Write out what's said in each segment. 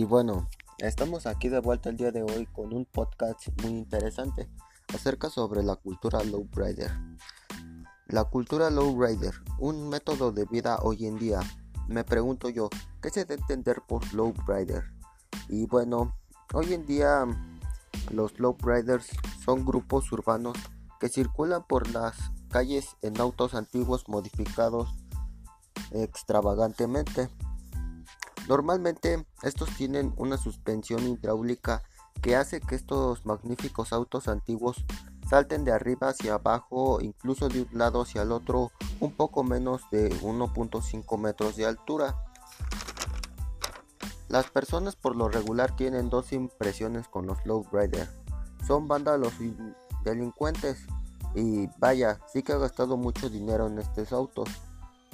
Y bueno, estamos aquí de vuelta el día de hoy con un podcast muy interesante acerca sobre la cultura lowrider. La cultura lowrider, un método de vida hoy en día. Me pregunto yo, ¿qué se debe entender por lowrider? Y bueno, hoy en día los lowriders son grupos urbanos que circulan por las calles en autos antiguos modificados extravagantemente Normalmente estos tienen una suspensión hidráulica que hace que estos magníficos autos antiguos salten de arriba hacia abajo, incluso de un lado hacia el otro, un poco menos de 1.5 metros de altura. Las personas por lo regular tienen dos impresiones con los lowrider. Son vándalos y delincuentes. Y vaya, sí que ha gastado mucho dinero en estos autos.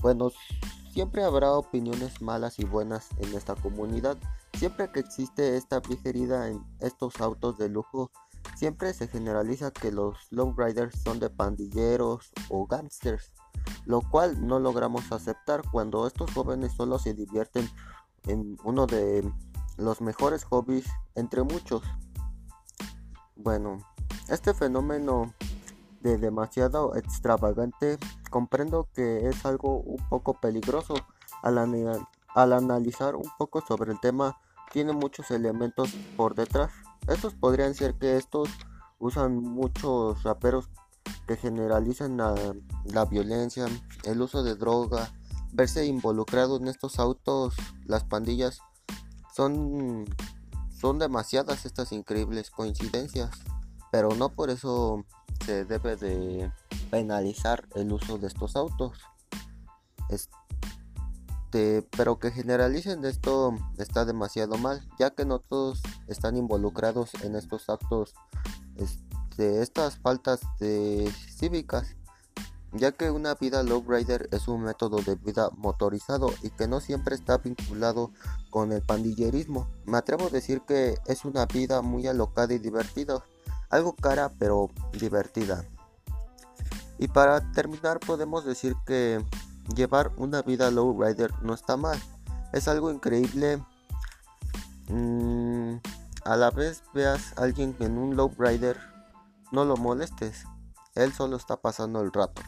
Bueno, Siempre habrá opiniones malas y buenas en esta comunidad. Siempre que existe esta herida en estos autos de lujo, siempre se generaliza que los lowriders son de pandilleros o gangsters, lo cual no logramos aceptar cuando estos jóvenes solo se divierten en uno de los mejores hobbies entre muchos. Bueno, este fenómeno de demasiado extravagante, comprendo que es algo un poco peligroso. Al, al analizar un poco sobre el tema, tiene muchos elementos por detrás. Estos podrían ser que estos usan muchos raperos que generalizan la, la, violencia, el uso de droga, verse involucrado en estos autos, las pandillas, son, son demasiadas estas increíbles coincidencias, pero no por eso se debe de penalizar el uso de estos autos. Este, pero que generalicen esto está demasiado mal, ya que no todos están involucrados en estos actos este, estas faltas de cívicas, ya que una vida lowrider es un método de vida motorizado y que no siempre está vinculado con el pandillerismo. Me atrevo a decir que es una vida muy alocada y divertida algo cara pero divertida. Y para terminar podemos decir que llevar una vida low rider no está mal. Es algo increíble. Mm, a la vez veas a alguien en un low rider, no lo molestes. Él solo está pasando el rato.